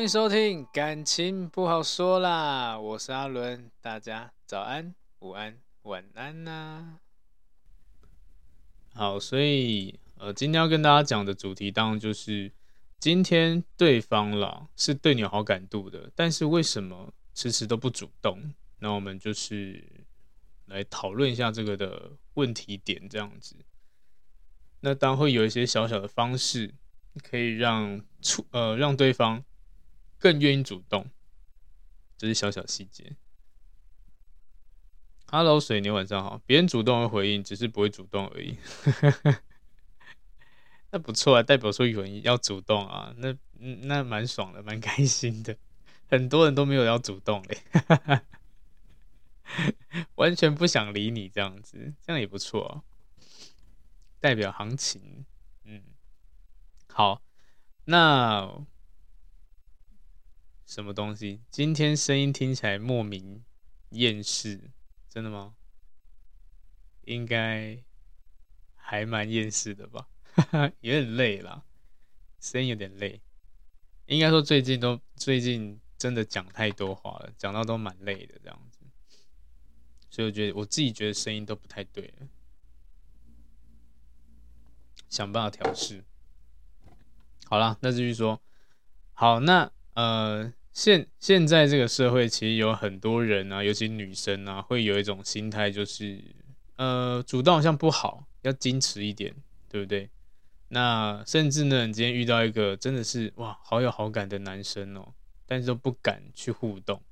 欢迎收听，感情不好说啦，我是阿伦，大家早安、午安、晚安呐、好，所以呃，今天要跟大家讲的主题，当然就是今天对方啦是对你有好感度的，但是为什么迟迟都不主动？那我们就是来讨论一下这个的问题点，这样子。那当然会有一些小小的方式，可以让出呃让对方。更愿意主动，这是小小细节。Hello，水牛，晚上好。别人主动会回应，只是不会主动而已。那不错啊，代表说有人要主动啊，那那蛮爽的，蛮开心的。很多人都没有要主动嘞，完全不想理你这样子，这样也不错，代表行情。嗯，好，那。什么东西？今天声音听起来莫名厌世，真的吗？应该还蛮厌世的吧，有点累了，声音有点累。应该说最近都最近真的讲太多话了，讲到都蛮累的这样子，所以我觉得我自己觉得声音都不太对了，想办法调试。好了，那继续说。好，那呃。现现在这个社会其实有很多人啊，尤其女生啊，会有一种心态，就是呃，主动好像不好，要矜持一点，对不对？那甚至呢，你今天遇到一个真的是哇，好有好感的男生哦，但是都不敢去互动，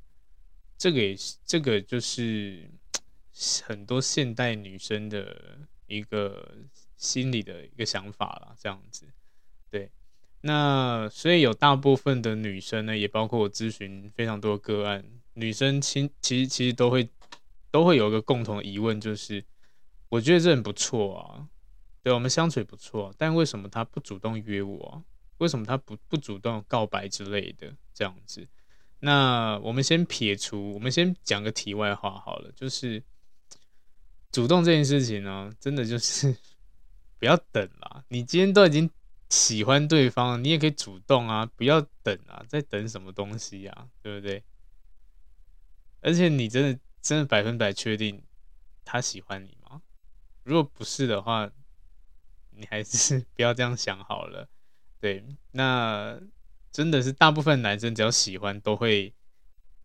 这个也是这个就是很多现代女生的一个心理的一个想法啦，这样子，那所以有大部分的女生呢，也包括我咨询非常多个案，女生其其实其实都会都会有一个共同疑问，就是我觉得这很不错啊，对，我们相处也不错，但为什么他不主动约我？为什么他不不主动告白之类的这样子？那我们先撇除，我们先讲个题外话好了，就是主动这件事情呢，真的就是 不要等啦，你今天都已经。喜欢对方，你也可以主动啊，不要等啊，在等什么东西呀、对不对？而且你真的真的百分百确定他喜欢你吗？如果不是的话，你还是 不要这样想好了。对，那真的是大部分男生只要喜欢，都会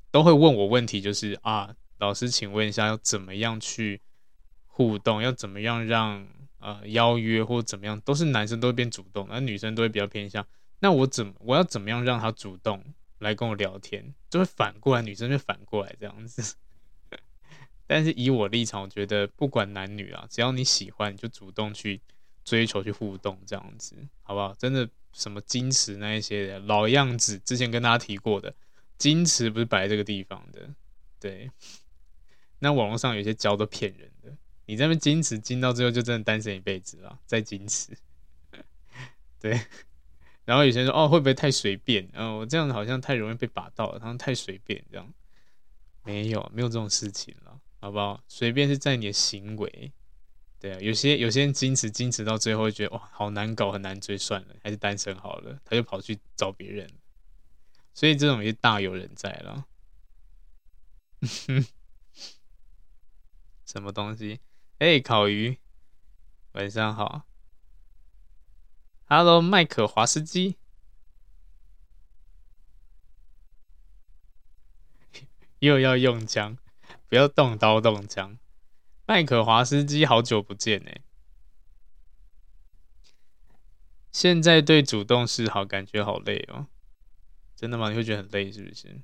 都会问我问题，就是啊，老师，请问一下，要怎么样去互动？要怎么样让？呃，邀约或怎么样，都是男生都会变主动，而女生都会比较偏向。那我怎我要怎么样让他主动来跟我聊天？就会反过来，女生就反过来这样子。但是以我立场，我觉得不管男女啊，只要你喜欢，就主动去追求、去互动这样子，好不好？真的什么矜持那一些的老样子，之前跟大家提过的，矜持不是摆这个地方的。对，那网络上有些教都骗人。你这边矜持，矜到最后就真的单身一辈子了。再矜持，对。然后有些人说：“哦，会不会太随便？哦，我这样好像太容易被把到了，他们太随便这样。”没有，没有这种事情了，好不好？随便是在你的行为。对啊，有些有些人矜持，矜持到最后会觉得哇，好难搞，很难追，算了，还是单身好了。他就跑去找别人。所以这种也大有人在了。什么东西？哎、烤鱼，晚上好，Hello，麦克华斯基，又要用枪，不要动刀动枪。麦克华斯基，好久不见哎！现在对主动示好感觉好累哦，真的吗？你会觉得很累是不是？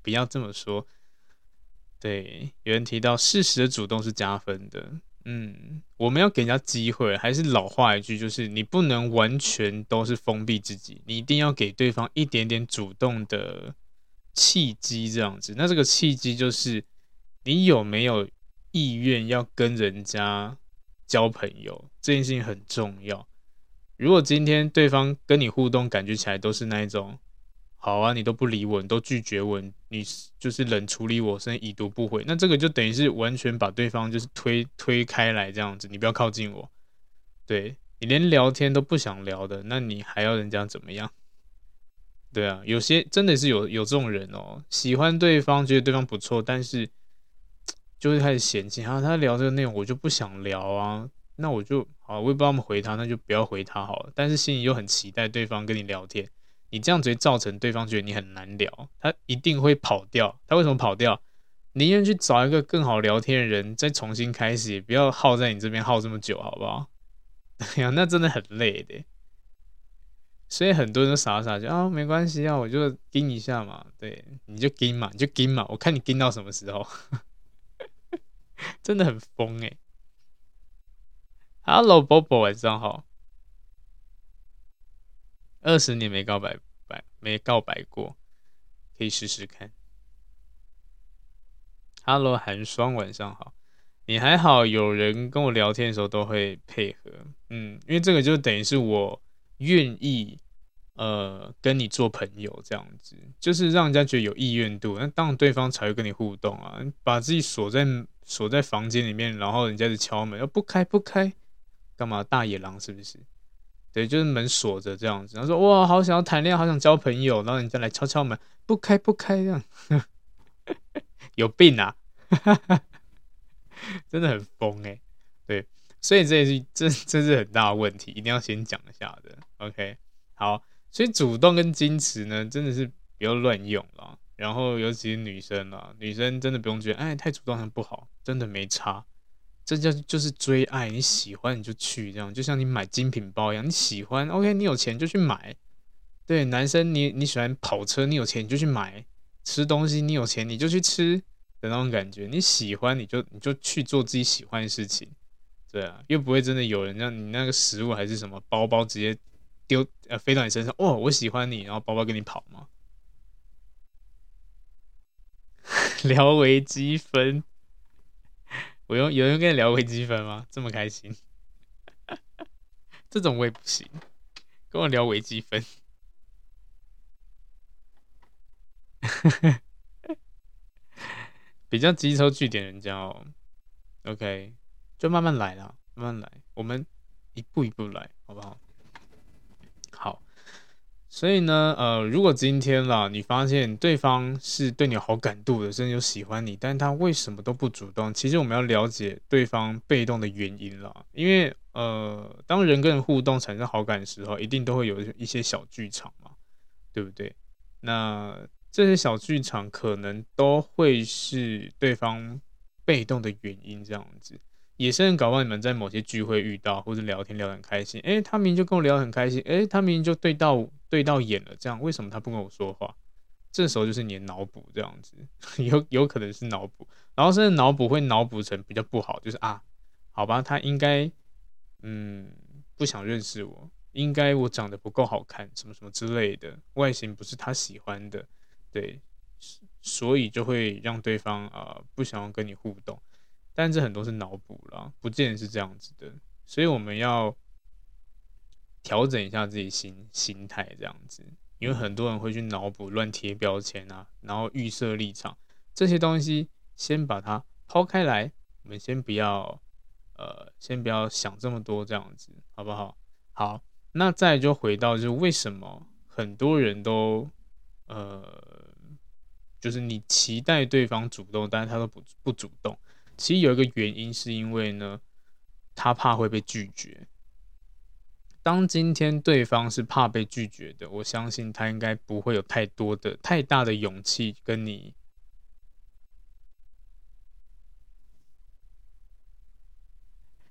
不要这么说。对，有人提到适时的主动是加分的。嗯，我们要给人家机会，还是老话一句，就是你不能完全都是封闭自己，你一定要给对方一点点主动的契机，这样子。那这个契机就是你有没有意愿要跟人家交朋友，这件事情很重要。如果今天对方跟你互动，感觉起来都是那一种。好啊，你都不理我，你都拒绝我，你就是冷处理我，甚至已读不回，那这个就等于是完全把对方就是推推开来这样子，你不要靠近我，对，你连聊天都不想聊的，那你还要人家怎么样？对啊，有些真的是有有这种人哦，喜欢对方，觉得对方不错，但是就会开始嫌弃他，他聊这个内容我就不想聊啊，那我就好，我也不知道怎么回他，那就不要回他好了，但是心里又很期待对方跟你聊天。你这样子会造成对方觉得你很难聊，他一定会跑掉。他为什么跑掉？宁愿去找一个更好聊天的人，再重新开始，不要耗在你这边耗这么久，好不好？对 呀，那真的很累的。所以很多人都傻傻就啊，没关系啊，我就盯一下嘛。对，你就盯嘛，你就盯嘛，我看你盯到什么时候。真的很疯哎。Hello，Bobo，晚上好。二十年没告白白没告白过，可以试试看。Hello，寒霜，晚上好。你还好？有人跟我聊天的时候都会配合，嗯，因为这个就等于是我愿意呃跟你做朋友这样子，就是让人家觉得有意愿度，那当然对方才会跟你互动啊。把自己锁在锁在房间里面，然后人家就敲门，要不开不开，干嘛？大野狼是不是？对，就是门锁着这样子。然后说哇，好想要谈恋爱，好想交朋友。然后人家来敲敲门，不开不开这样，有病啊！真的很疯哎。对，所以这也是这这是很大的问题，一定要先讲一下的。OK，好，所以主动跟矜持呢，真的是不要乱用了。然后尤其是女生啊，女生真的不用觉得哎太主动很不好，真的没差。这叫就是追爱，你喜欢你就去，这样就像你买精品包一样，你喜欢，OK，你有钱就去买。对，男生你你喜欢跑车，你有钱你就去买。吃东西你有钱你就去吃的那种感觉，你喜欢你就你就去做自己喜欢的事情。对啊，又不会真的有人让你那个食物还是什么包包直接丢呃飞到你身上，哦，我喜欢你，然后包包跟你跑吗？聊微积分。我用有人跟你聊微积分吗？这么开心，这种我也不行。跟我聊微积分，比较机车据点人家哦。OK，就慢慢来啦，慢慢来，我们一步一步来，好不？好。所以呢，呃，如果今天啦，你发现对方是对你有好感度的，甚至有喜欢你，但他为什么都不主动？其实我们要了解对方被动的原因啦。因为，呃，当人跟人互动产生好感的时候，一定都会有一些小剧场嘛，对不对？那这些小剧场可能都会是对方被动的原因，这样子。也是很搞不好你们在某些聚会遇到，或者聊天聊得很开心，诶，他明明就跟我聊得很开心，诶，他明明就对到对到眼了，这样为什么他不跟我说话？这时候就是你的脑补这样子，有有可能是脑补，然后甚至脑补会脑补成比较不好，就是啊，好吧，他应该嗯不想认识我，应该我长得不够好看，什么什么之类的，外形不是他喜欢的，对，所以就会让对方啊、呃、不想要跟你互动。但这很多是脑补啦，不见得是这样子的，所以我们要调整一下自己心心态，这样子，因为很多人会去脑补、乱贴标签啊，然后预设立场，这些东西先把它抛开来，我们先不要，呃，先不要想这么多，这样子，好不好？好，那再就回到，就是为什么很多人都，呃，就是你期待对方主动，但是他都不不主动。其实有一个原因，是因为呢，他怕会被拒绝。当今天对方是怕被拒绝的，我相信他应该不会有太多的、太大的勇气跟你。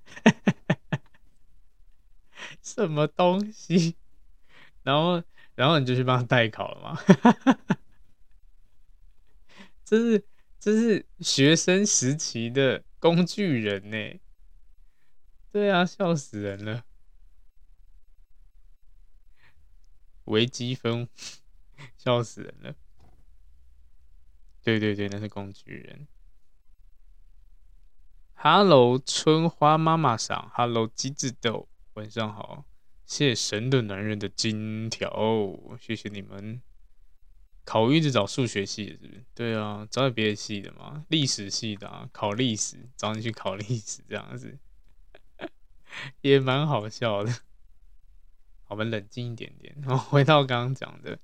什么东西？然后，然后你就去帮他代考了吗？这是这是学生时期的工具人呢。对啊，笑死人了。微积分，笑死人了。对对对，那是工具人。Hello，春花妈妈桑。Hello，机智豆，晚上好。谢谢神的男人的金条，谢谢你们。考一直找数学系的是不是？对啊，找点别的系的嘛，历史系的啊，考历史，找你去考历史这样子，也蛮好笑的。我们冷静一点点，然 后回到刚刚讲的，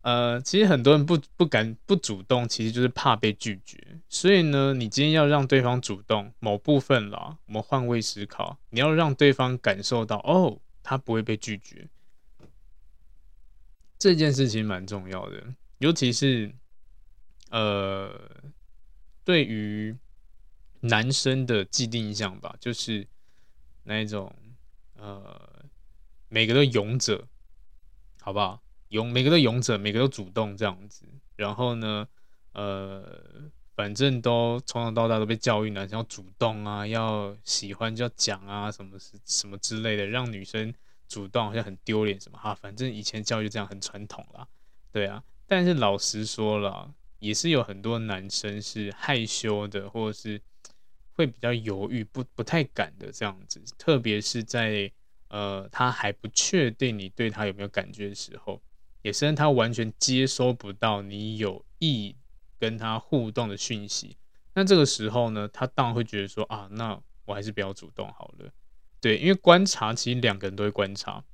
呃，其实很多人不不敢不主动，其实就是怕被拒绝。所以呢，你今天要让对方主动某部分啦，我们换位思考，你要让对方感受到，哦，他不会被拒绝，这件事情蛮重要的，尤其是呃，对于男生的既定印象吧，就是那一种呃。每个都勇者，好不好？勇，每个都勇者，每个都主动这样子。然后呢，呃，反正都从小到大都被教育男生要主动啊，要喜欢就要讲啊，什么是什么之类的，让女生主动好像很丢脸什么哈。反正以前教育这样很传统啦，对啊。但是老实说了，也是有很多男生是害羞的，或者是会比较犹豫，不不太敢的这样子，特别是在。呃，他还不确定你对他有没有感觉的时候，也是他完全接收不到你有意跟他互动的讯息。那这个时候呢，他当然会觉得说啊，那我还是不要主动好了。对，因为观察其实两个人都会观察。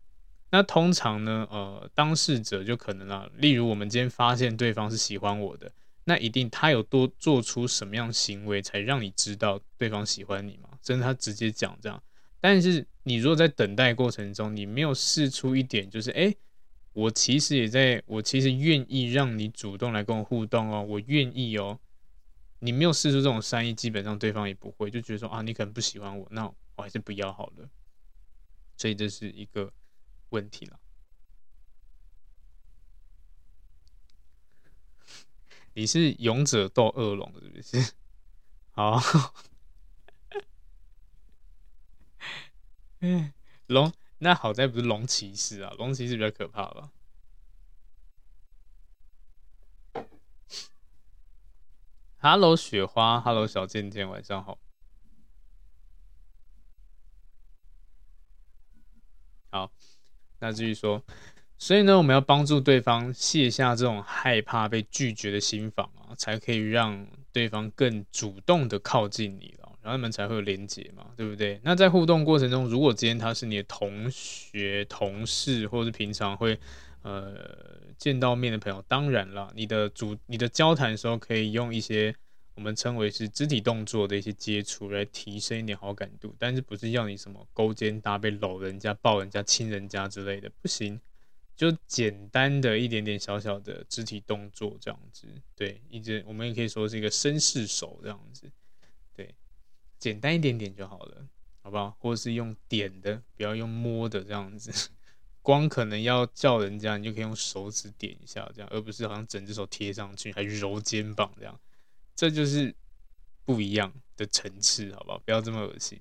那通常呢，呃，当事者就可能啊，例如我们今天发现对方是喜欢我的，那一定他有多做出什么样行为才让你知道对方喜欢你吗？甚至他直接讲这样。但是你如果在等待过程中，你没有试出一点，就是哎，我其实也在，我其实愿意让你主动来跟我互动哦，我愿意哦。你没有试出这种善意，基本上对方也不会，就觉得说啊，你可能不喜欢我，那我还是不要好了。所以这是一个问题了。你是勇者斗恶龙是不是？好。嗯，龙那好在不是龙骑士啊，龙骑士比较可怕吧？Hello 雪花，Hello 小贱贱，晚上。好，那继续说，所以呢，我们要帮助对方卸下这种害怕被拒绝的心防啊，才可以让对方更主动的靠近你了。然后他们才会有连接嘛，对不对？那在互动过程中，如果今天他是你的同学、同事，或者是平常会呃见到面的朋友，当然了，你的主、你的交谈的时候，可以用一些我们称为是肢体动作的一些接触来提升一点好感度，但是不是要你什么勾肩搭背、搂人家、抱人家、亲人家之类的，不行，就简单的一点点小小的肢体动作这样子，对，一直我们也可以说是一个绅士手这样子。对简单一点点就好了，好不好？或者是用点的，不要用摸的这样子。光可能要叫人家，你就可以用手指点一下，这样，而不是好像整只手贴上去，还揉肩膀这样。这就是不一样的层次，好不好？不要这么恶心。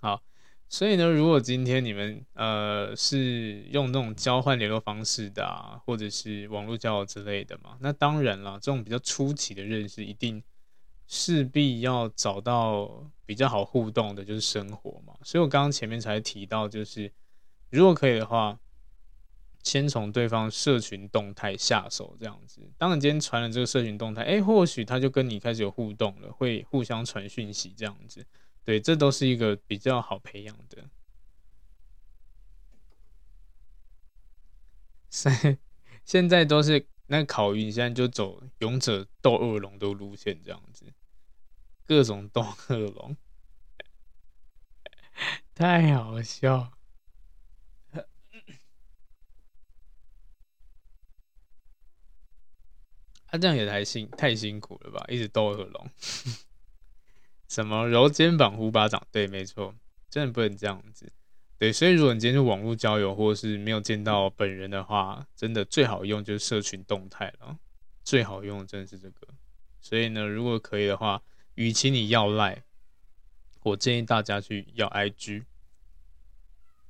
好，所以呢，如果今天你们呃是用那种交换联络方式的啊，或者是网络交友之类的嘛，那当然了，这种比较初期的认识一定。势必要找到比较好互动的，就是生活嘛。所以我刚刚前面才提到，就是如果可以的话，先从对方社群动态下手，这样子。当你今天传了这个社群动态，哎，或许他就跟你开始有互动了，会互相传讯息，这样子。对，这都是一个比较好培养的。现现在都是那考运，现在就走勇者斗恶龙的路线，这样子。各种斗恶龙，太好笑。他、啊、这样也太辛太辛苦了吧？一直逗恶龙，什么揉肩膀、呼巴掌？对，没错，真的不能这样子。对，所以如果你今天是网络交友，或者是没有见到本人的话，真的最好用就是社群动态了。最好用的真的是这个。所以呢，如果可以的话，与其你要赖，我建议大家去要 IG，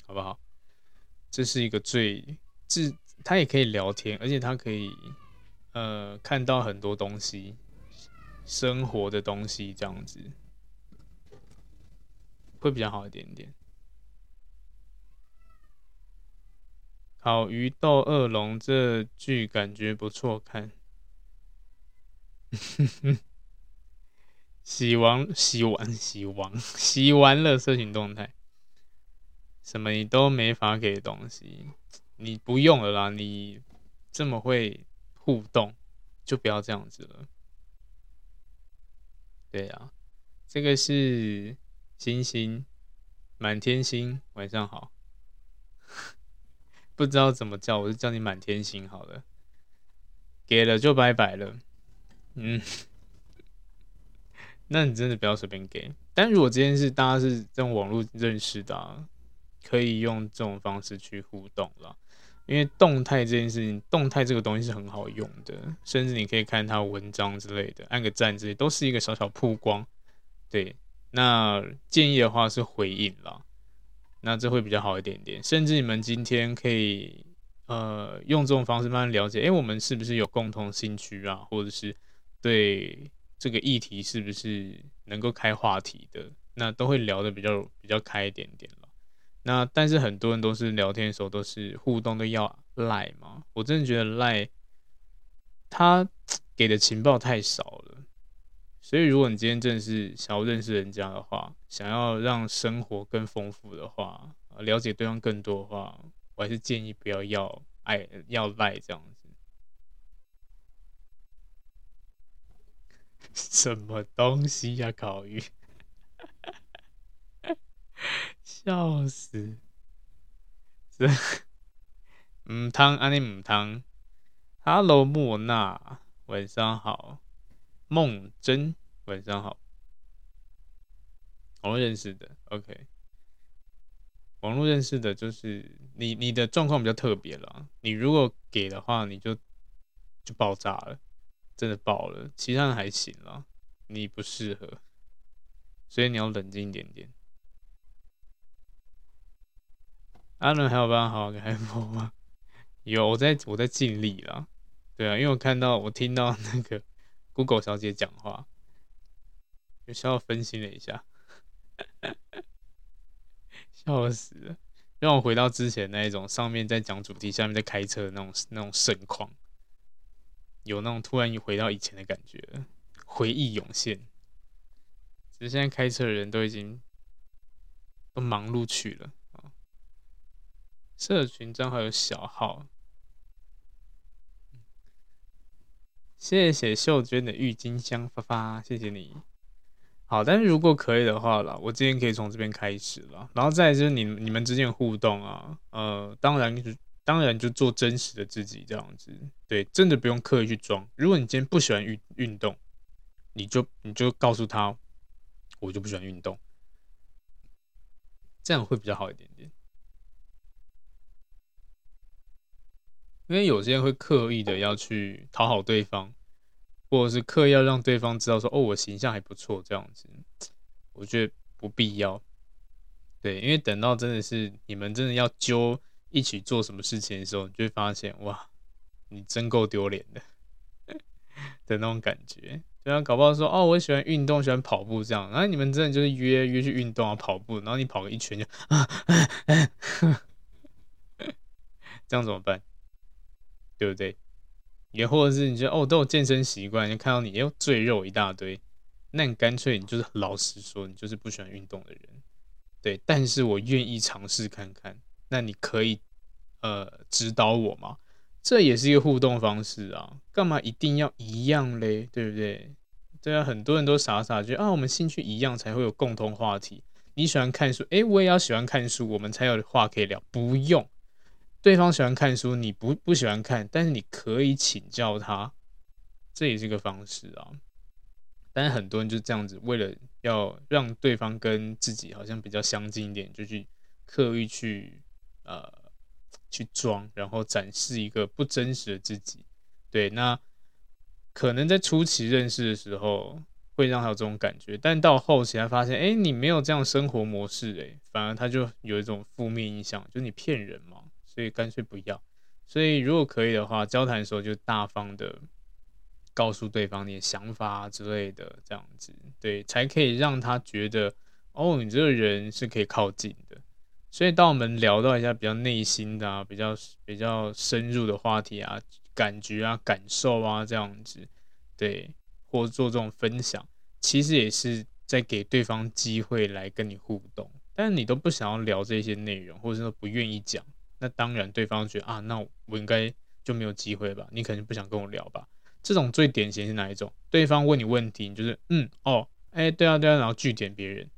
好不好？这是一个最，这他也可以聊天，而且他可以。呃，看到很多东西，生活的东西这样子，会比较好一点点。烤鱼斗恶龙这剧感觉不错看，洗完洗完洗完洗完了社群动态，什么你都没法给东西，你不用了啦，你这么会。互动就不要这样子了。对啊，这个是星星满天星，晚上好。不知道怎么叫，我就叫你满天星好了。给了就拜拜了。嗯，那你真的不要随便给。但如果这件事大家是这种网络认识的啊，可以用这种方式去互动了。因为动态这件事情，动态这个东西是很好用的，甚至你可以看它文章之类的，按个赞，这些都是一个小小曝光。对，那建议的话是回应啦，那这会比较好一点点。甚至你们今天可以呃用这种方式慢慢了解，诶，我们是不是有共同兴趣啊，或者是对这个议题是不是能够开话题的，那都会聊得比较比较开一点点。那但是很多人都是聊天的时候都是互动都要赖嘛，我真的觉得赖他 给的情报太少了，所以如果你今天真的是想要认识人家的话，想要让生活更丰富的话，了解对方更多的话，我还是建议不要要爱要赖这样子。什么东西呀、烤鱼？笑死！这母汤安妮母汤，Hello 莫娜，晚上好。梦真，晚上好。网络认识的，OK。网络认识的，就是你，你的状况比较特别了。你如果给的话，你就就爆炸了，真的爆了。其他人还行了，你不适合，所以你要冷静一点点。阿伦还有办法好好开播吗？有，我在我在尽力了。对啊，因为我看到我听到那个 Google 小姐讲话，有稍微分析了一下，笑死了，让我回到之前那一种上面在讲主题，下面在开车的那种那种盛况，有那种突然回到以前的感觉，回忆涌现。只是现在开车的人都已经都忙碌去了。社群账号有小号，谢谢秀娟的郁金香发发，谢谢你。好，但是如果可以的话啦，我今天可以从这边开始了，然后再就是你你们之间的互动啊，呃，当然就当然就做真实的自己这样子，对，真的不用刻意去装。如果你今天不喜欢运运动，你就你就告诉他，我就不喜欢运动，这样会比较好一点点。因为有些人会刻意的要去讨好对方，或者是刻意要让对方知道说，哦，我形象还不错这样子，我觉得不必要。对，因为等到真的是你们真的要揪一起做什么事情的时候，你就会发现，哇，你真够丢脸的 的那种感觉。对啊，搞不好说，哦，我喜欢运动，喜欢跑步这样，然后你们真的就是约约去运动啊，跑步，然后你跑个一圈就啊，啊，啊，这样怎么办？对不对？也或者是你觉得哦，都有健身习惯，就看到你又赘肉一大堆，那你干脆你就是老实说，你就是不喜欢运动的人。对，但是我愿意尝试看看。那你可以呃指导我吗？这也是一个互动方式啊，干嘛一定要一样嘞？对不对？对啊，很多人都傻傻觉得啊，我们兴趣一样才会有共同话题。你喜欢看书，哎，我也要喜欢看书，我们才有话可以聊。不用，对方喜欢看书，你不不喜欢看，但是你可以请教他，这也是一个方式啊。但是很多人就这样子，为了要让对方跟自己好像比较相近一点，就去刻意去呃去装，然后展示一个不真实的自己。对，那可能在初期认识的时候会让他有这种感觉，但到后期他发现，哎，你没有这样生活模式，哎，反而他就有一种负面印象，就是你骗人嘛，所以干脆不要。所以如果可以的话，交谈的时候就大方的。告诉对方你的想法之类的，这样子对，才可以让他觉得哦，你这个人是可以靠近的。所以当我们聊到一下比较内心的啊，比较比较深入的话题啊，感觉啊、感受啊这样子，对，或做这种分享，其实也是在给对方机会来跟你互动。但是你都不想要聊这些内容，或者说不愿意讲，那当然对方觉得啊，那我应该就没有机会吧？你可能不想跟我聊吧？这种最典型是哪一种？对方问你问题，你就是嗯哦，哎对啊对啊，然后句点别人，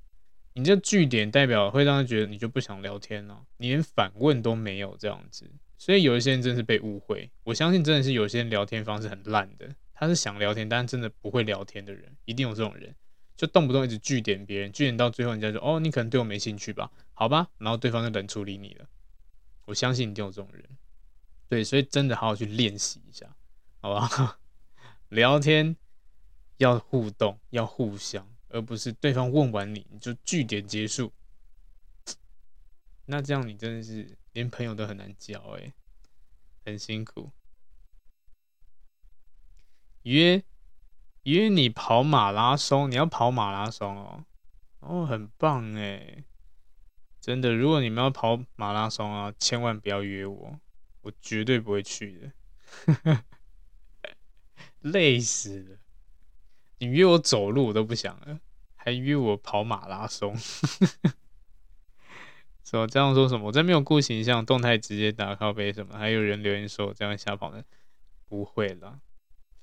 你这句点代表会让他觉得你就不想聊天了，你连反问都没有这样子，所以有一些人真的是被误会。我相信真的是有些人聊天方式很烂的，他是想聊天，但是真的不会聊天的人，一定有这种人，就动不动一直句点别人，句点到最后人家说哦，你可能对我没兴趣吧？好吧，然后对方就冷处理你了。我相信一定有这种人，对，所以真的好好去练习一下，好吧？聊天要互动，要互相，而不是对方问完你，你就句点结束。那这样你真的是连朋友都很难交哎，很辛苦。约约你跑马拉松，你要跑马拉松哦，哦，很棒哎，真的，如果你们要跑马拉松啊，千万不要约我，我绝对不会去的。累死了！你约我走路我都不想了，还约我跑马拉松？说这样说什么？我在没有顾形象，动态直接打靠背什么？还有人留言说我这样瞎跑的，不会啦，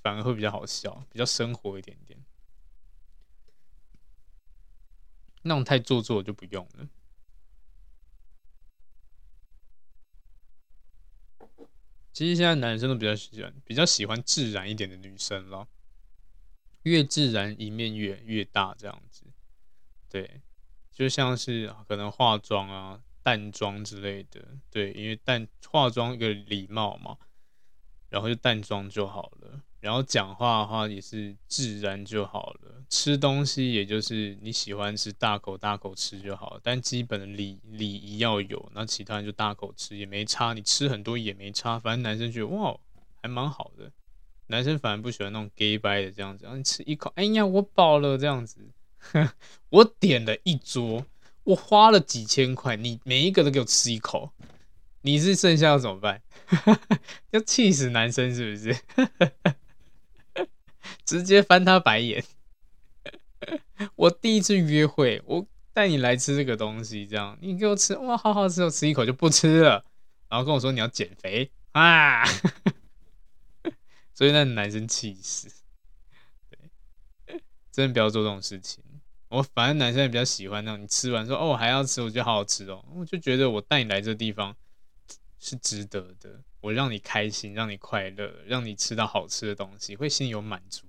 反而会比较好笑，比较生活一点点。那种太做作就不用了。其实现在男生都比较喜欢比较喜欢自然一点的女生咯，越自然一面越越大这样子，对，就像是可能化妆啊、淡妆之类的，对，因为淡化妆一个礼貌嘛，然后就淡妆就好了。然后讲话的话也是自然就好了，吃东西也就是你喜欢吃大口大口吃就好了，但基本的礼礼仪要有，那其他人就大口吃也没差，你吃很多也没差，反正男生觉得哇还蛮好的，男生反而不喜欢那种 gay 掰的这样子，然后你吃一口，哎呀我饱了这样子，我点了一桌，我花了几千块，你每一个都给我吃一口，你是剩下要怎么办？要气死男生是不是？直接翻他白眼。我第一次约会，我带你来吃这个东西，这样你给我吃，哇，好好吃，我吃一口就不吃了，然后跟我说你要减肥啊，所以那男生气死。对，真的不要做这种事情。我反正男生也比较喜欢那种，你吃完说哦，我还要吃，我觉得好好吃哦，我就觉得我带你来这地方是值得的。我让你开心，让你快乐，让你吃到好吃的东西，会心里有满足，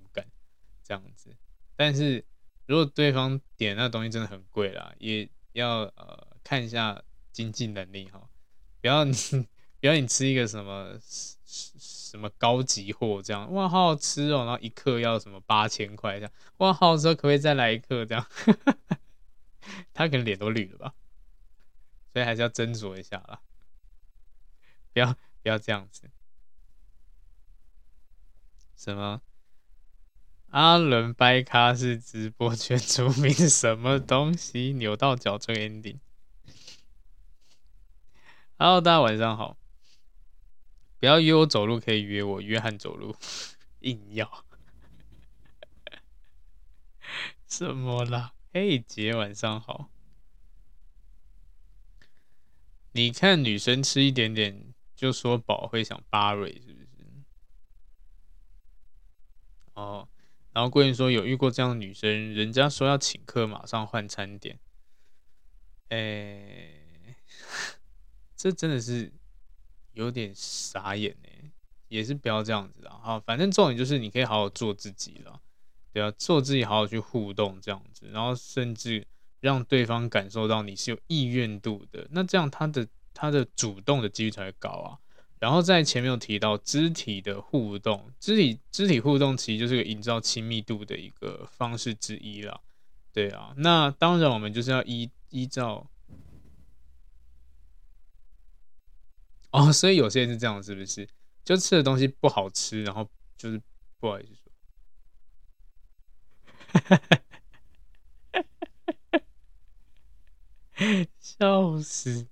这样子。但是如果对方点那东西真的很贵啦，也要呃看一下经济能力哈，不要你不要你吃一个什么什么高级货这样，哇，好好吃哦，然后一克要什么八千块这样，哇，好好吃，可不可以再来一克这样？他可能脸都绿了吧，所以还是要斟酌一下啦，不要。不要这样子。什么？阿伦掰咖是直播圈出名什么东西？扭到脚这个 ending。Hello，大家晚上好。不要约我走路，可以约我约翰走路。硬要。什么啦？嘿，姐，晚上好。你看女生吃一点点。就说饱会想巴瑞是不是？哦，然后桂林说有遇过这样的女生，人家说要请客，马上换餐点。欸，这真的是有点傻眼哎，也是不要这样子啊。好，反正重点就是你可以好好做自己了，对啊，做自己，好好去互动这样子，然后甚至让对方感受到你是有意愿度的，那这样他的他的主动的几率才会高啊。然后在前面有提到肢体的互动，肢体肢体互动其实就是个营造亲密度的一个方式之一啦。对啊，那当然我们就是要依依照哦，所以有些人是这样，是不是？就吃的东西不好吃，然后就是不好意思说，笑死。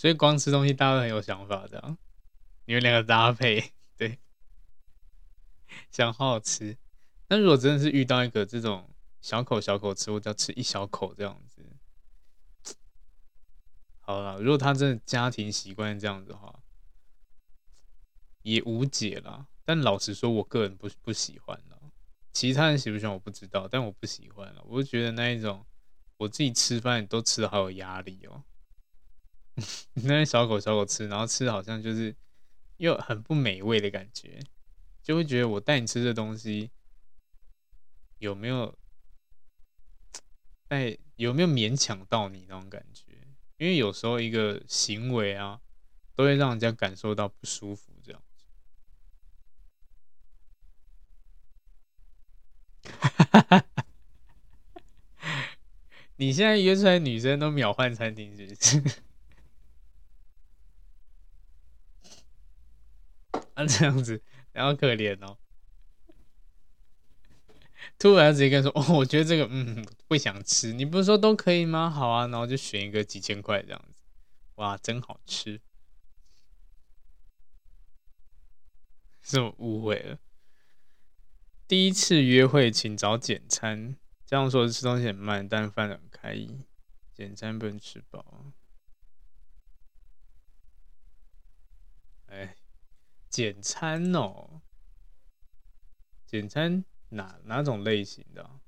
所以光吃东西，大家都很有想法，这样你们两个搭配，对，想好好吃。那如果真的是遇到一个这种小口小口吃，我只要吃一小口这样子，好了，如果他真的家庭习惯这样子的话，也无解了。但老实说，我个人不不喜欢了。其他人喜不喜欢我不知道，但我不喜欢了。我就觉得那一种，我自己吃饭都吃的好有压力哦。你 那小口小口吃，然后吃的好像就是又很不美味的感觉，就会觉得我带你吃这东西有没有带有没有勉强到你那种感觉？因为有时候一个行为啊，都会让人家感受到不舒服，这样子。你现在约出来女生都秒换餐厅，是不是？这样子，然后可怜哦。突然直接跟说：“哦，我觉得这个，嗯，不想吃。你不是说都可以吗？好啊，然后就选一个几千块这样子。哇，真好吃。是我误会了。第一次约会，请找简餐。这样说吃东西很慢，但饭很开心。简餐不能吃饱。简餐哦，简餐哪哪种类型的？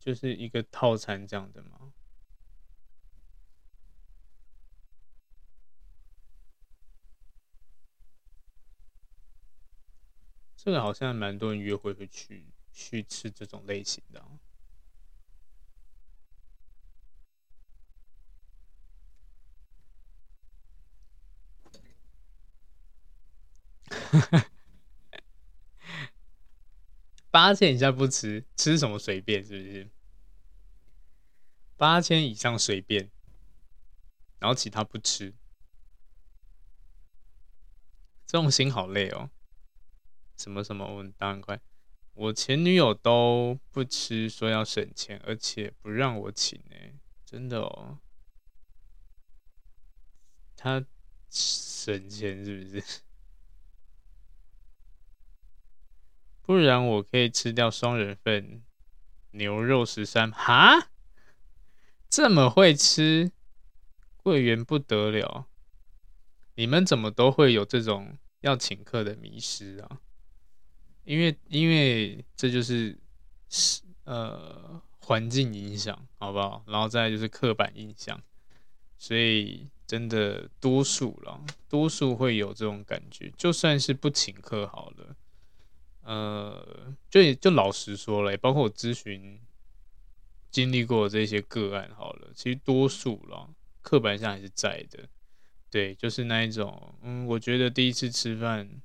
就是一个套餐这样的吗？这个好像蛮多人约会会去去吃这种类型的。八千以下不吃，吃什么随便，是不是？八千以上随便，然后其他不吃，这种心好累哦。什么什么？我当然快，我前女友都不吃，说要省钱，而且不让我请呢，真的哦。她省钱是不是？不然我可以吃掉双人份牛肉十三哈，这么会吃，柜员不得了！你们怎么都会有这种要请客的迷失啊？因为因为这就是是呃环境影响，好不好？然后再就是刻板印象，所以真的多数了，多数会有这种感觉，就算是不请客好了。呃，就就老实说了，包括我咨询经历过这些个案，好了，其实多数了，刻板印象还是在的。对，就是那一种，嗯，我觉得第一次吃饭，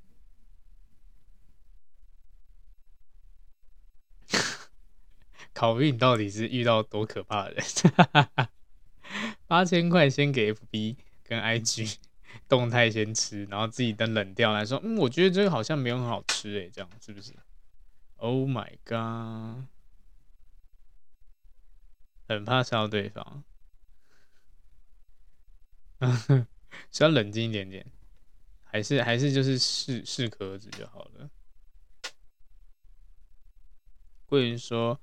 考虑你到底是遇到多可怕的人，八千块先给 FB 跟 IG。动态先吃，然后自己等冷掉来说，嗯，我觉得这个好像没有很好吃诶，这样是不是？Oh my god，很怕笑对方，需要冷静一点点，还是还是就是适适可而止就好了。贵人说，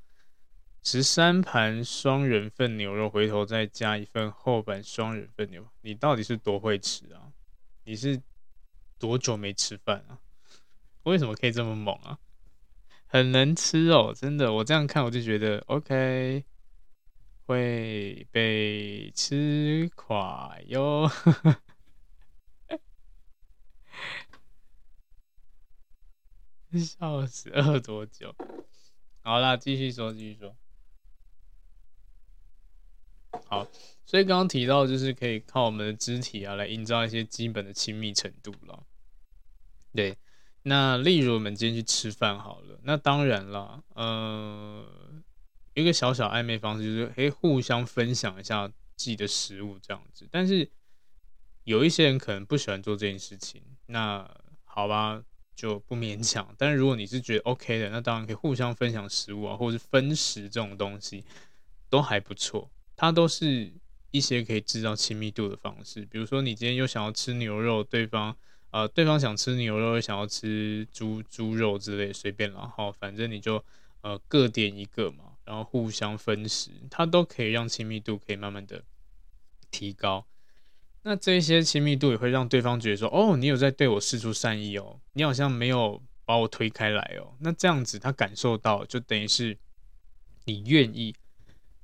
十三盘双人份牛肉，回头再加一份厚版双人份牛，你到底是多会吃啊？你是多久没吃饭啊？为什么可以这么猛啊？很能吃哦，真的。我这样看我就觉得 OK，会被吃垮哟。笑死，饿多久？好啦，继续说，继续说。好，所以刚刚提到，就是可以靠我们的肢体啊，来营造一些基本的亲密程度了。对，那例如我们今天去吃饭好了，那当然了，呃，一个小小暧昧方式就是可以互相分享一下自己的食物这样子。但是有一些人可能不喜欢做这件事情，那好吧。就不勉强，但是如果你是觉得 OK 的，那当然可以互相分享食物啊，或者是分食这种东西都还不错。它都是一些可以制造亲密度的方式。比如说，你今天又想要吃牛肉，对方呃，对方想吃牛肉，又想要吃猪猪肉之类，随便啦，好，反正你就呃各点一个嘛，然后互相分食，它都可以让亲密度可以慢慢的提高。那这些亲密度也会让对方觉得说，哦，你有在对我释出善意哦，你好像没有把我推开来哦。那这样子他感受到，就等于是你愿意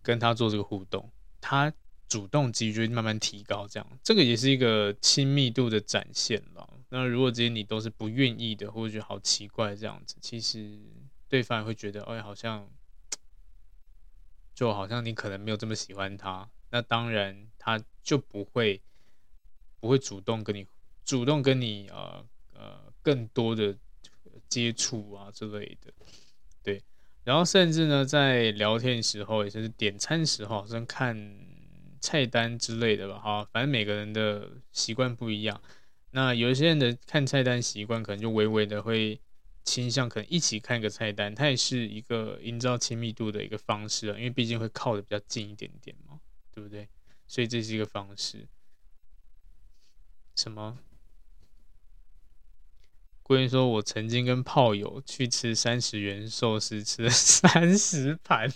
跟他做这个互动，他主动机就会慢慢提高。这样，这个也是一个亲密度的展现了。那如果这些你都是不愿意的，或者觉得好奇怪这样子，其实对方也会觉得，哎，好像就好像你可能没有这么喜欢他。那当然，他就不会。不会主动跟你主动跟你呃呃更多的接触啊之类的，对，然后甚至呢在聊天时候，也就是点餐时候，好像看菜单之类的吧，哈，反正每个人的习惯不一样。那有一些人的看菜单习惯可能就微微的会倾向可能一起看一个菜单，它也是一个营造亲密度的一个方式啊，因为毕竟会靠的比较近一点点嘛，对不对？所以这是一个方式。什么？贵人说，我曾经跟炮友去吃三十元寿司，吃了三十盘，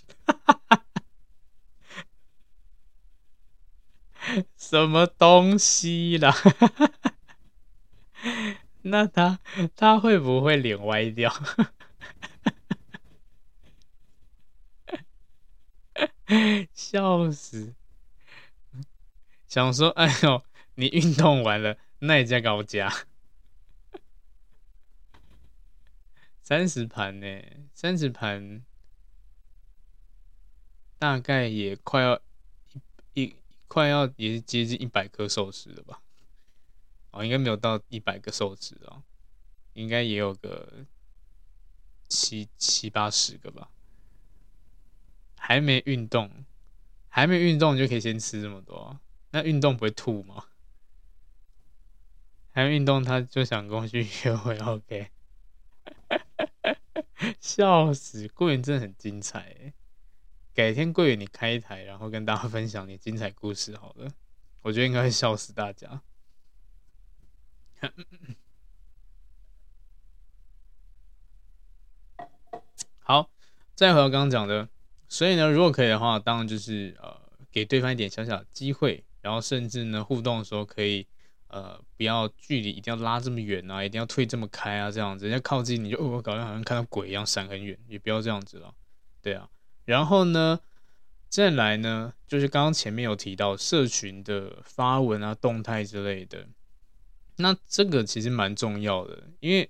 什么东西啦？那他他会不会脸歪掉？笑死！想说，哎呦。你运动完了，那也加高加三十盘呢？三十盘大概也快要一,一快要也是接近一百颗寿司了吧？哦，应该没有到一百个寿司哦，应该也有个七七八十个吧。还没运动，还没运动就可以先吃这么多？那运动不会吐吗？还没运动，他就想跟我去约会，OK？哈哈哈笑死，桂圆真的很精彩！改天桂圆你开一台，然后跟大家分享你精彩故事好了，我觉得应该会笑死大家。好，再回到刚刚讲的，所以呢，如果可以的话，当然就是呃，给对方一点小小的机会，然后甚至呢，互动的时候可以。呃，不要距离一定要拉这么远啊，一定要退这么开啊，这样子，人家靠近你就哦，搞得好像看到鬼一样闪很远，也不要这样子了，对啊。然后呢，再来呢，就是刚刚前面有提到社群的发文啊、动态之类的，那这个其实蛮重要的，因为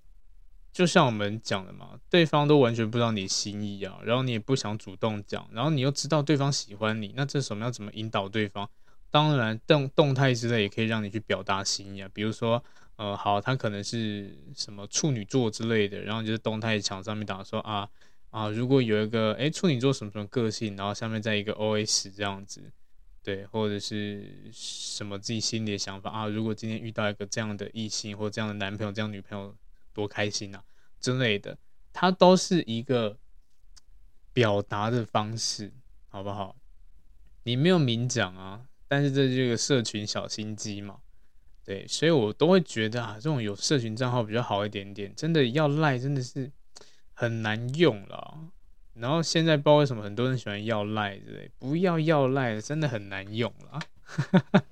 就像我们讲的嘛，对方都完全不知道你心意啊，然后你也不想主动讲，然后你又知道对方喜欢你，那这时候我们要怎么引导对方？当然，动动态之类也可以让你去表达心意啊。比如说，呃，好，他可能是什么处女座之类的，然后就是动态墙上面打说啊啊，如果有一个哎处女座什么什么个性，然后下面再一个 OS 这样子，对，或者是什么自己心里的想法啊，如果今天遇到一个这样的异性或这样的男朋友、这样女朋友，多开心啊之类的，它都是一个表达的方式，好不好？你没有明讲啊。但是这就是个社群小心机嘛，对，所以我都会觉得啊，这种有社群账号比较好一点点。真的要赖，真的是很难用了。然后现在不知道为什么很多人喜欢要赖之类，不要要赖，真的很难用了。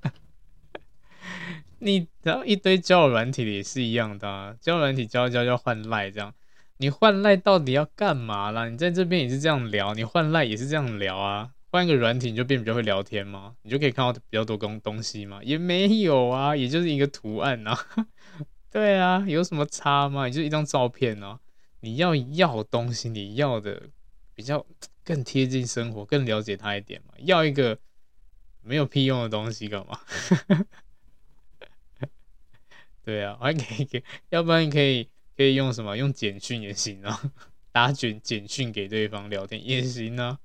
你然后一堆交友软体的也是一样的啊，交友软体交一交就要换赖这样，你换赖到底要干嘛啦？你在这边也是这样聊，你换赖也是这样聊啊。换一个软体你就变比较会聊天吗？你就可以看到比较多东东西吗？也没有啊，也就是一个图案啊。对啊，有什么差吗？也就一张照片呢。你要要东西，你要的比较更贴近生活，更了解他一点嘛。要一个没有屁用的东西干嘛？对啊，还可以给，要不然你可以可以用什么？用简讯也行啊，打卷简讯给对方聊天也行啊，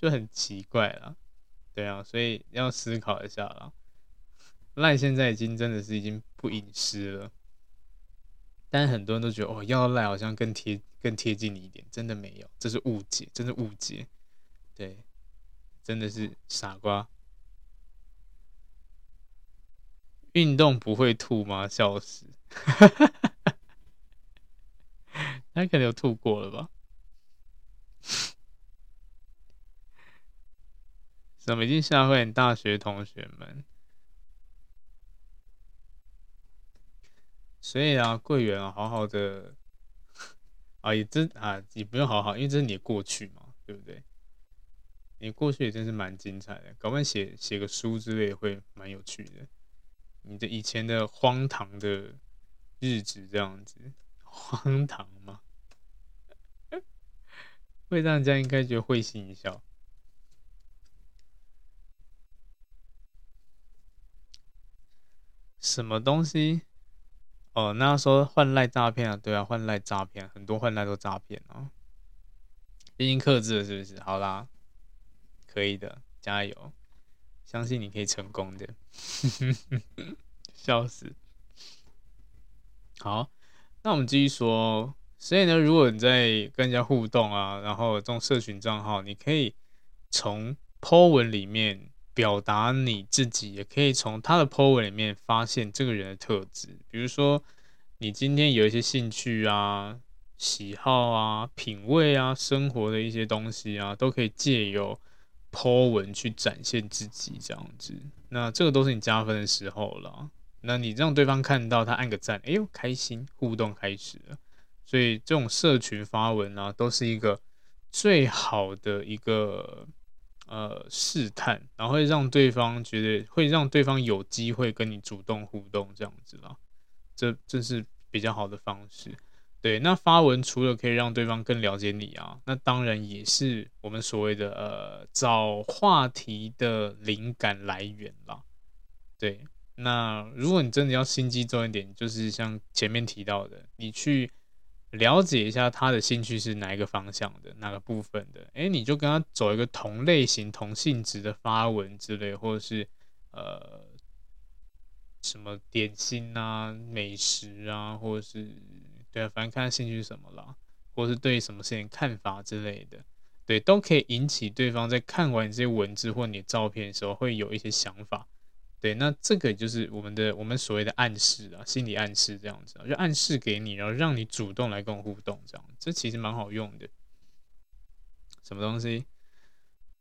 就很奇怪了。对啊，所以要思考一下了。赖现在已经真的是已经不隐私了，但很多人都觉得哦，要赖好像更贴更贴近你一点，真的没有，这是误解，真的误解，对，真的是傻瓜。运动不会吐吗？笑死！他可能有吐过了吧？怎么已经吓坏你大学同学们？所以啊，桂圆啊，好好的啊，也真啊，也不用好好，因为这是你的过去嘛，对不对？你过去也真是蛮精彩的，搞不好写写个书之类会蛮有趣的。你的以前的荒唐的日子这样子，荒唐吗？会让人家应该觉得会心一笑。什么东西？哦，那说换赖诈骗啊？对啊，换赖诈骗，很多换赖都诈骗啊。已经克制了，是不是？好啦，可以的，加油。相信你可以成功的，笑死。好，那我们继续说。所以呢，如果你在跟人家互动啊，然后这种社群账号，你可以从 po 文里面表达你自己，也可以从他的 po 文里面发现这个人的特质。比如说，你今天有一些兴趣啊、喜好啊、品味啊、生活的一些东西啊，都可以借由。po 文去展现自己这样子，那这个都是你加分的时候了。那你让对方看到，他按个赞，哎呦开心，互动开始了。所以这种社群发文啊，都是一个最好的一个呃试探，然后会让对方觉得，会让对方有机会跟你主动互动这样子啦。这这是比较好的方式。对，那发文除了可以让对方更了解你啊，那当然也是我们所谓的呃找话题的灵感来源啦。对，那如果你真的要心机重一点，就是像前面提到的，你去了解一下他的兴趣是哪一个方向的，哪个部分的，哎，你就跟他走一个同类型、同性质的发文之类，或者是呃什么点心啊、美食啊，或者是。对啊，反正看他兴趣是什么啦，或是对什么事情看法之类的，对，都可以引起对方在看完这些文字或你照片的时候会有一些想法。对，那这个就是我们的我们所谓的暗示啊，心理暗示这样子，就暗示给你，然后让你主动来跟我互动，这样，这其实蛮好用的。什么东西？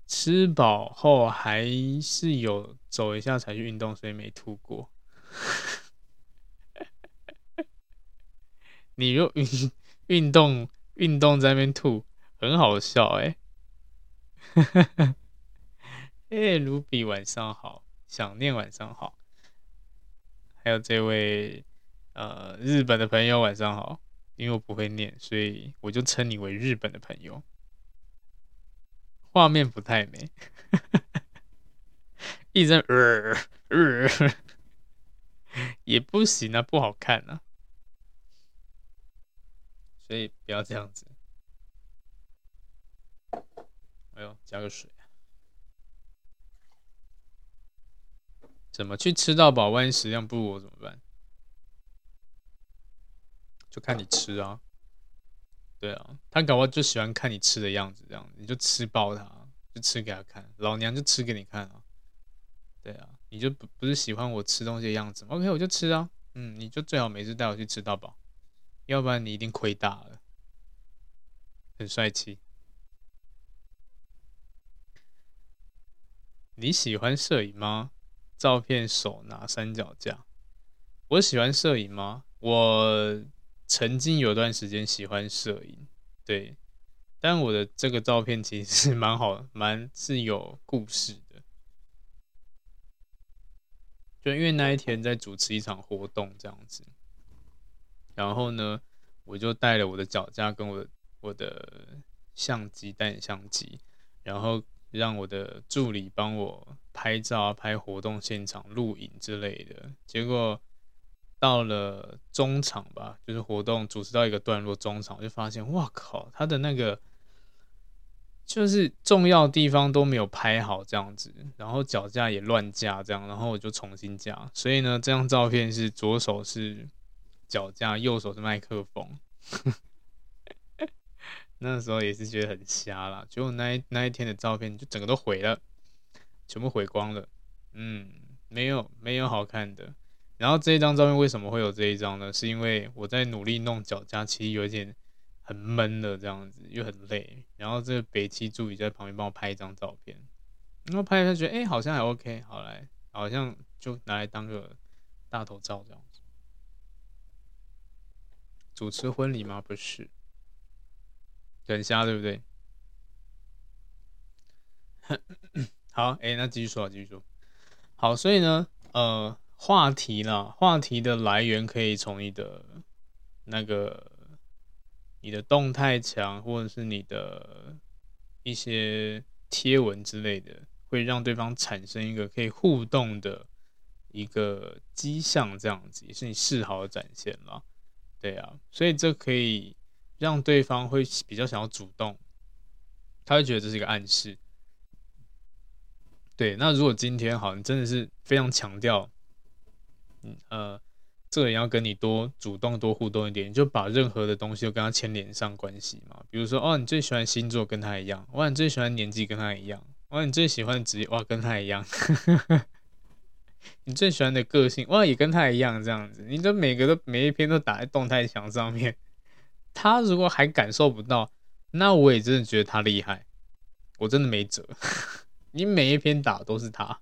吃饱后还是有走一下才去运动，所以没吐过。你又运运动运动在那边吐，很好笑哎、欸！哎，卢比晚上好，想念晚上好，还有这位呃日本的朋友晚上好，因为我不会念，所以我就称你为日本的朋友。画面不太美，一直呃呃，也不行啊，不好看啊。所以不要这样子。哎呦，加个水。怎么去吃到饱？万一食量不如我怎么办？就看你吃啊。对啊，他搞不好就喜欢看你吃的样子，这样你就吃爆他，就吃给他看。老娘就吃给你看啊。对啊，你就不不是喜欢我吃东西的样子？OK，我就吃啊。嗯，你就最好每次带我去吃到饱。要不然你一定亏大了，很帅气。你喜欢摄影吗？照片手拿三脚架。我喜欢摄影吗？我曾经有段时间喜欢摄影，对，但我的这个照片其实蛮好，蛮是有故事的。就因为那一天在主持一场活动这样子，然后呢，我就带了我的脚架跟我的我的相机，单眼相机，然后让我的助理帮我拍照啊、拍活动现场、录影之类的。结果到了中场吧，就是活动主持到一个段落，中场我就发现，哇靠，他的那个。就是重要地方都没有拍好这样子，然后脚架也乱架这样，然后我就重新架。所以呢，这张照片是左手是脚架，右手是麦克风。那时候也是觉得很瞎啦，结果那一那一天的照片就整个都毁了，全部毁光了。嗯，没有没有好看的。然后这一张照片为什么会有这一张呢？是因为我在努力弄脚架，其实有一点。很闷的这样子，又很累。然后这个北七助理在旁边帮我拍一张照片，然后拍一下觉得哎、好像还 OK，好来，好像就拿来当个大头照这样子。主持婚礼吗？不是，很瞎对不对？好，哎、欸，那继续说，继续说。好，所以呢，呃，话题啦，话题的来源可以从你的那个。你的动态墙，或者是你的一些贴文之类的，会让对方产生一个可以互动的一个迹象，这样子也是你示好的展现了。对啊，所以这可以让对方会比较想要主动，他会觉得这是一个暗示。对，那如果今天好，你真的是非常强调，嗯呃。这个人要跟你多主动、多互动一点，你就把任何的东西都跟他牵连上关系嘛。比如说，哦，你最喜欢星座跟他一样，哇，你最喜欢年纪跟他一样，哇，你最喜欢的职业哇跟他一样，你最喜欢的个性哇也跟他一样，这样子，你就每个都每一篇都打在动态墙上面。他如果还感受不到，那我也真的觉得他厉害，我真的没辙。你每一篇打都是他，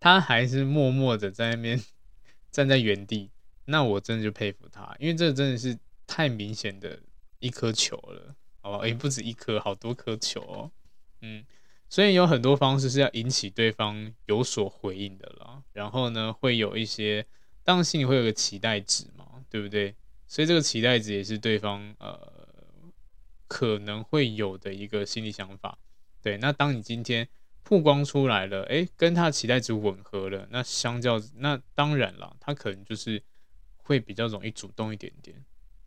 他还是默默的在那边 站在原地。那我真的就佩服他，因为这真的是太明显的一颗球了，好吧？也不止一颗，好多颗球哦。嗯，所以有很多方式是要引起对方有所回应的啦。然后呢，会有一些，当然心里会有个期待值嘛，对不对？所以这个期待值也是对方呃可能会有的一个心理想法。对，那当你今天曝光出来了，诶，跟他期待值吻合了，那相较那当然了，他可能就是。会比较容易主动一点点，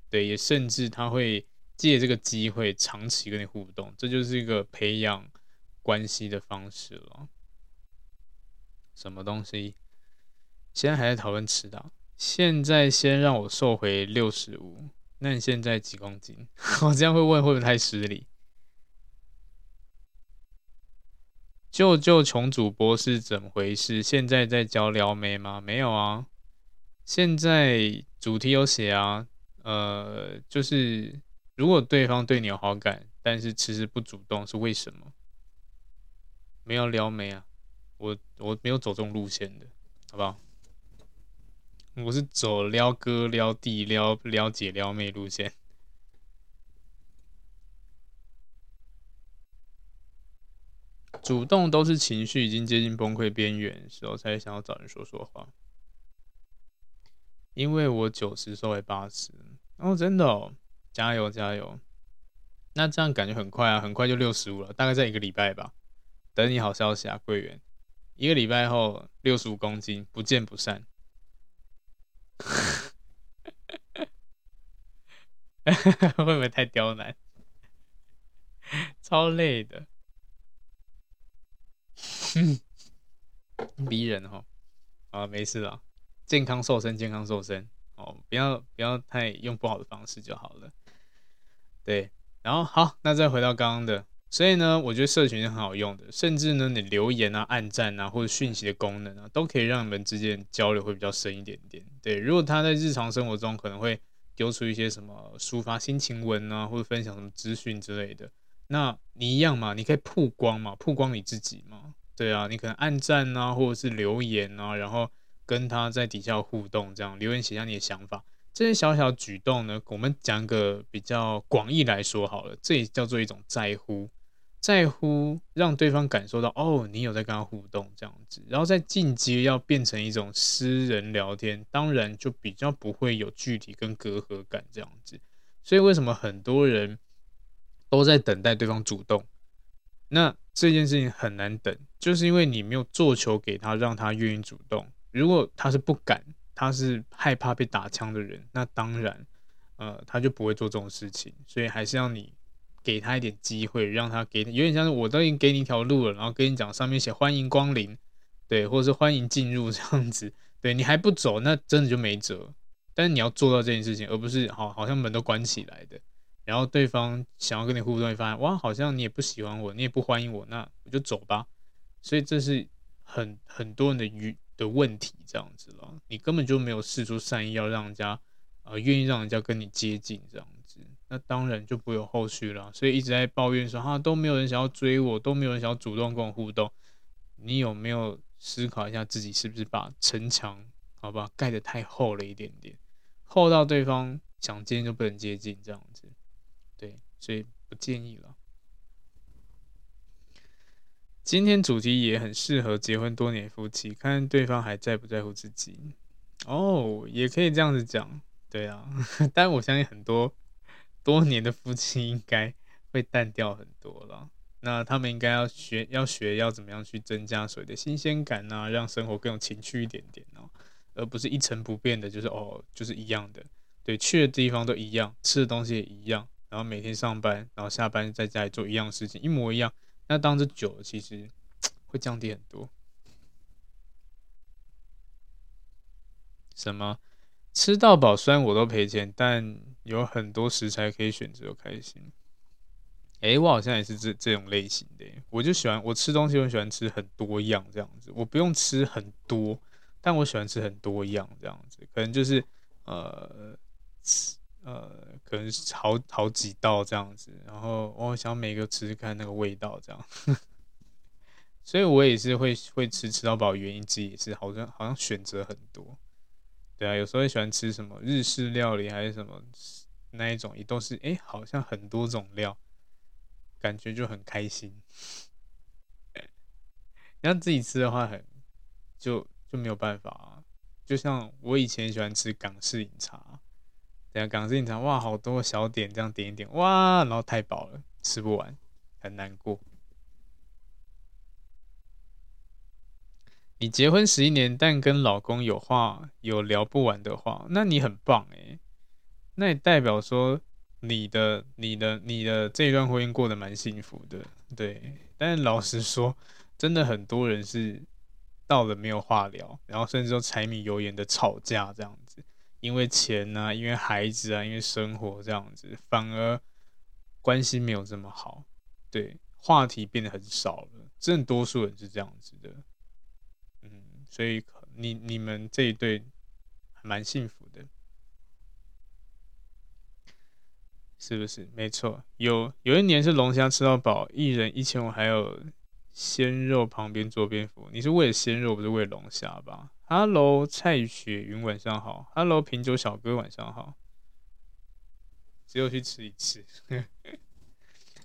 对，也甚至他会借这个机会长期跟你互动，这就是一个培养关系的方式了。什么东西？现在还在讨论迟到？现在先让我瘦回六十五，那你现在几公斤？我这样会问会不会太失礼？救救穷主播是怎么回事？现在在教撩妹吗？没有啊。现在主题有写啊，呃，就是如果对方对你有好感，但是迟迟不主动，是为什么？没有撩妹啊，我我没有走这种路线的，好不好？我是走撩哥、撩弟、撩撩姐、撩妹路线。主动都是情绪已经接近崩溃边缘时候，才想要找人说说话。因为我九十瘦为八十，哦，真的哦，加油加油！那这样感觉很快啊，很快就六十五了，大概在一个礼拜吧。等你好消息啊，桂圆，一个礼拜后六十五公斤，不见不散。会不会太刁难？超累的，逼人哈、哦！啊，没事了。健康瘦身，健康瘦身哦，不要不要太用不好的方式就好了。对，然后好，那再回到刚刚的，所以呢，我觉得社群是很好用的，甚至呢，你留言啊、按赞啊或者讯息的功能啊，都可以让你们之间交流会比较深一点点。对，如果他在日常生活中可能会丢出一些什么抒发心情文啊，或者分享什么资讯之类的，那你一样嘛，你可以曝光嘛，曝光你自己嘛。对啊，你可能按赞啊，或者是留言啊，然后。跟他在底下互动，这样留言写下你的想法，这些小小举动呢，我们讲个比较广义来说好了，这也叫做一种在乎，在乎让对方感受到哦，你有在跟他互动这样子，然后再进阶要变成一种私人聊天，当然就比较不会有距离跟隔阂感这样子。所以为什么很多人都在等待对方主动？那这件事情很难等，就是因为你没有做球给他，让他愿意主动。如果他是不敢，他是害怕被打枪的人，那当然，呃，他就不会做这种事情。所以还是要你给他一点机会，让他给，有点像是我都已经给你一条路了，然后跟你讲上面写欢迎光临，对，或者是欢迎进入 这样子，对，你还不走，那真的就没辙。但是你要做到这件事情，而不是好好像门都关起来的。然后对方想要跟你互动，会发现哇，好像你也不喜欢我，你也不欢迎我，那我就走吧。所以这是很很多人的语的问题，这样子了。你根本就没有试出善意，要让人家呃愿意让人家跟你接近，这样，那当然就不会有后续了。所以一直在抱怨说哈，都没有人想要追我，都没有人想要主动跟我互动。你有没有思考一下自己是不是把城墙好吧盖得太厚了一点点，厚到对方想接近就不能接近这样子？对所以不建议了。今天主题也很适合结婚多年夫妻，看对方还在不在乎自己。哦，也可以这样子讲，对啊。但我相信很多多年的夫妻应该会淡掉很多了。那他们应该要学，要学要怎么样去增加所谓的新鲜感啊，让生活更有情趣一点点哦，而不是一成不变的，就是哦，就是一样的。对，去的地方都一样，吃的东西也一样。然后每天上班，然后下班在家里做一样事情，一模一样。那当这久了，其实 会降低很多。什么？吃到饱，虽然我都赔钱，但有很多食材可以选择，开心。哎，我好像也是这这种类型的。我就喜欢我吃东西，我喜欢吃很多样这样子。我不用吃很多，但我喜欢吃很多样这样子。可能就是呃吃。呃，可能是好好几道这样子，然后我想每个吃吃看那个味道这样，所以我也是会会吃吃到饱，原因之一也是好像好像选择很多，对啊，有时候喜欢吃什么日式料理还是什么那一种，也都是哎、好像很多种料，感觉就很开心。你要自己吃的话很，就就没有办法啊，就像我以前喜欢吃港式饮茶。对啊港式饮茶，哇，好多小点，这样点一点，哇，然后太饱了，吃不完，很难过。你结婚十一年，但跟老公有话有聊不完的话，那你很棒诶。那也代表说你的、你的、你的这一段婚姻过得蛮幸福的，对。但老实说，真的很多人是到了没有话聊，然后甚至都柴米油盐的吵架这样子。因为钱啊，因为孩子啊，因为生活这样子，反而关系没有这么好，对，话题变得很少了。真的多数人是这样子的，所以你你们这一对还蛮幸福的，是不是？没错，有有一年是龙虾吃到饱，一人一千五，还有鲜肉旁边做蝙蝠。你是为了鲜肉，不是为了龙虾吧？Hello，蔡雪云，晚上好。Hello，品酒小哥，晚上好。只有去吃一次。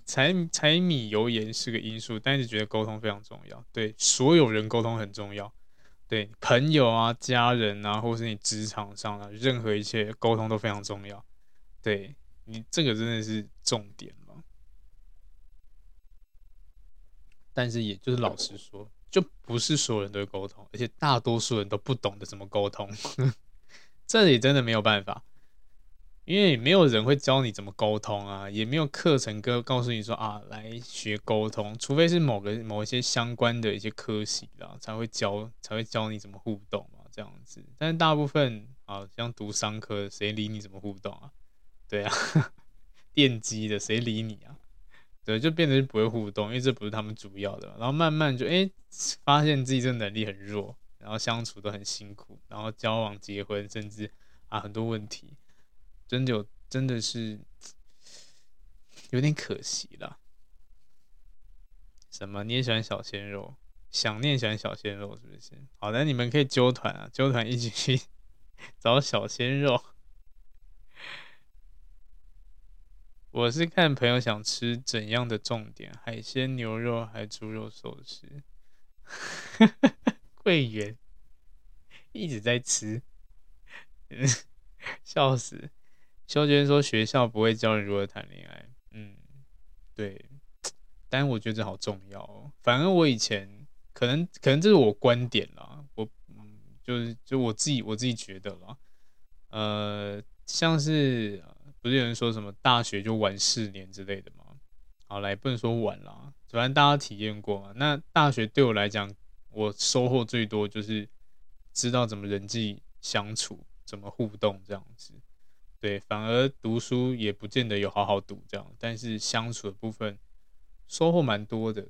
柴柴米油盐是个因素，但是觉得沟通非常重要。对，所有人沟通很重要。对，朋友啊、家人啊，或是你职场上啊，任何一切沟通都非常重要。对，你这个真的是重点嘛。但是也就是老实说。就不是所有人都会沟通，而且大多数人都不懂得怎么沟通，这里真的没有办法，因为没有人会教你怎么沟通啊，也没有课程哥告诉你说啊，来学沟通，除非是某个某一些相关的一些科系啦，才会教才会教你怎么互动嘛，这样子。但是大部分啊，像读商科，谁理你怎么互动啊？对啊，电机的谁理你啊？对，就变得不会互动，因为这不是他们主要的。然后慢慢就哎、发现自己这能力很弱，然后相处都很辛苦，然后交往、结婚，甚至啊很多问题，真的有真的是有点可惜了。什么？你也喜欢小鲜肉？想念喜欢小鲜肉是不是？好的，你们可以揪团啊，揪团一起去 找小鲜肉。我是看朋友想吃怎样的重点，海鲜、牛肉还猪肉寿司。桂圆一直在吃，笑死。肖娟说学校不会教你如何谈恋爱，嗯，对，但我觉得这好重要哦。反正我以前可能可能这是我观点啦，我嗯就是就我自己我自己觉得啦，呃，像是不是有人说什么大学就晚四年之类的吗？好，来不能说晚啦，反正大家体验过嘛。那大学对我来讲，我收获最多就是知道怎么人际相处，怎么互动这样子。对，反而读书也不见得有好好读这样，但是相处的部分收获蛮多的。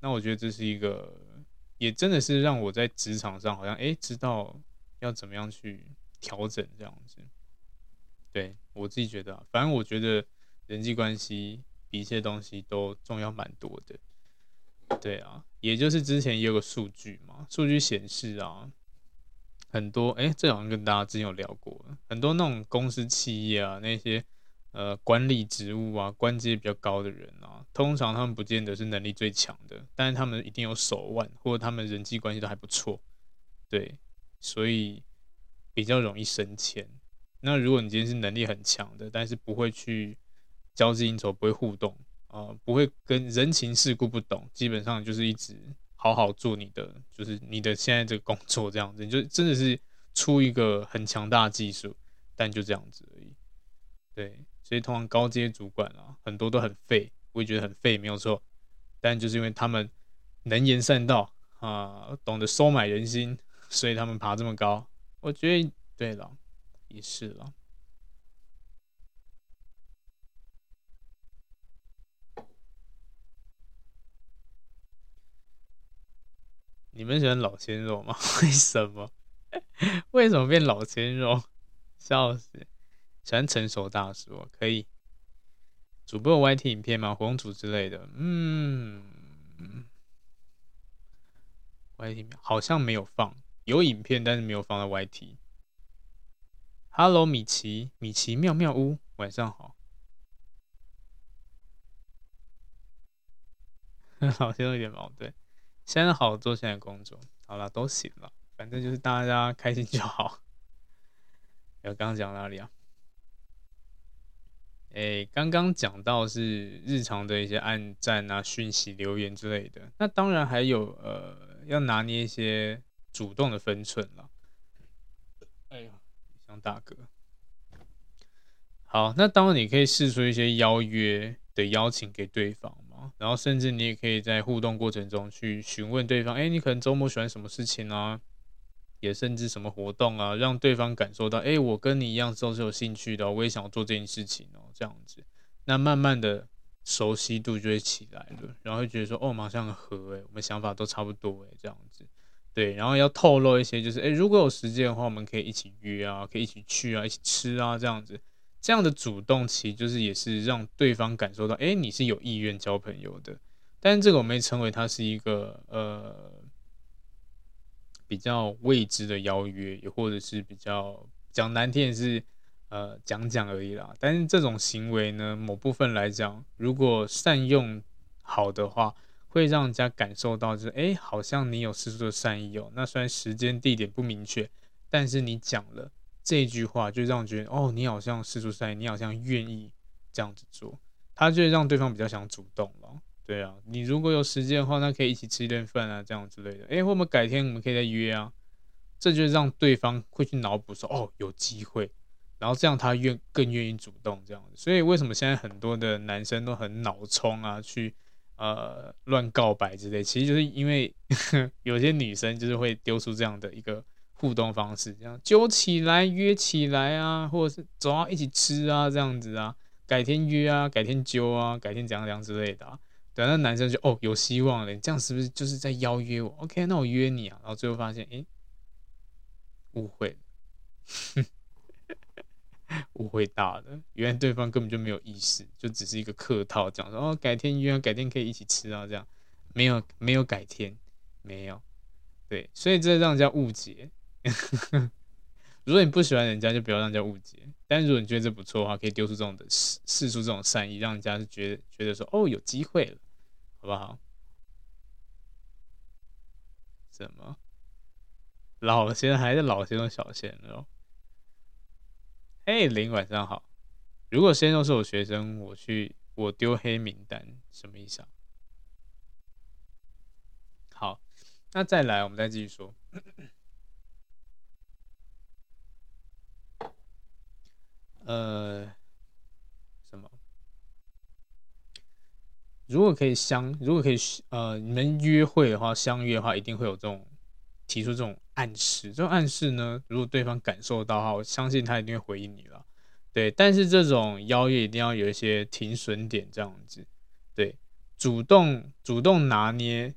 那我觉得这是一个，也真的是让我在职场上好像哎，知道要怎么样去调整这样子。对，我自己觉得啊，反正我觉得人际关系比一切东西都重要蛮多的。对啊，也就是之前也有个数据嘛，数据显示啊。很多哎，这好像跟大家之前有聊过，很多那种公司企业啊，那些呃管理职务啊，官阶比较高的人啊，通常他们不见得是能力最强的，但是他们一定有手腕，或者他们人际关系都还不错，对，所以比较容易升迁。那如果你今天是能力很强的，但是不会去交际应酬，不会互动啊、呃，不会跟人情世故不懂，基本上就是一直。好好做你的，就是你的现在这个工作这样子，你就真的是出一个很强大的技术，但就这样子而已。对，所以通常高阶主管啊，很多都很废，我也觉得很废，没有错。但就是因为他们能言善道啊，懂得收买人心，所以他们爬这么高。我觉得对了，也是了。你们喜欢老鲜肉吗？为什么？为什么变老鲜肉？笑死！喜欢成熟大叔，可以。主播有 YT 影片吗？活动组之类的。嗯，YT 好像没有放，有影片，但是没有放在 YT。Hello，米奇，米奇妙妙屋，晚上好。老鲜肉有点矛盾。现在好做现在工作，好了都行了，反正就是大家开心就好。要刚刚讲哪里啊？哎、刚刚讲到是日常的一些暗赞啊、讯息、留言之类的，那当然还有呃，要拿捏一些主动的分寸了。哎呀，像大哥。好，那当然你可以试出一些邀约的邀请给对方。然后甚至你也可以在互动过程中去询问对方，哎，你可能周末喜欢什么事情啊？也甚至什么活动啊，让对方感受到，哎，我跟你一样都是有兴趣的，我也想做这件事情哦，这样子，那慢慢的熟悉度就会起来了，然后会觉得说，哦，马上合，哎，我们想法都差不多，哎，这样子，对，然后要透露一些，就是，哎，如果有时间的话，我们可以一起约啊，可以一起去啊，一起吃啊，这样子。这样的主动其实就是也是让对方感受到，哎，你是有意愿交朋友的。但是这个我们称为它是一个呃比较未知的邀约，也或者是比较讲难听也是呃讲讲而已啦。但是这种行为呢，某部分来讲，如果善用好的话，会让人家感受到就是，哎，好像你有释出的善意哦。那虽然时间地点不明确，但是你讲了。这句话就让觉得，哦，你好像释出善意，你好像愿意这样子做，他就会让对方比较想主动了。对啊，你如果有时间的话，那可以一起吃一顿饭啊，这样之类的。哎，我们改天我们可以再约啊，这就让对方会去脑补说，哦，有机会，然后这样他愿更愿意主动这样子。所以为什么现在很多的男生都很脑冲啊，去呃乱告白之类，其实就是因为 有些女生就是会丢出这样的一个。互动方式，这样揪起来、约起来啊，或者是走啊，一起吃啊，这样子啊，改天约啊，改天揪啊，改天怎样怎样之类的啊。对，那男生就哦，有希望了，你这样是不是就是在邀约我？OK，那我约你啊。然后最后发现，哎，误会了，误会大了，原来对方根本就没有意思，就只是一个客套，讲说哦，改天约啊，改天可以一起吃啊，这样没有没有改天，没有，对，所以这让人家误解。如果你不喜欢人家，就不要让人家误解。但如果你觉得这不错的话，可以丢出这种的释释出这种善意，让人家是觉得觉得说哦，有机会了，好不好？怎么？老先还是老先生小鲜肉？嘿，林晚上好。如果鲜肉是我学生，我去我丢黑名单，什么意思啊？好，那再来，我们再继续说。呃，什么？如果可以相，如果可以呃，你们约会的话，相约的话，一定会有这种提出这种暗示。这种暗示呢，如果对方感受到的话，我相信他一定会回应你了。对，但是这种邀约一定要有一些停损点，这样子。对，主动主动拿捏，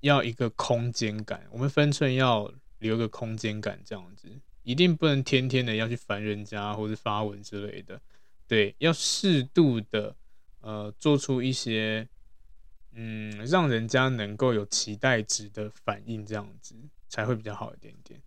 要一个空间感，我们分寸要留个空间感，这样子。一定不能天天的要去烦人家或者发文之类的，对，要适度的呃做出一些嗯让人家能够有期待值的反应，这样子才会比较好一点点。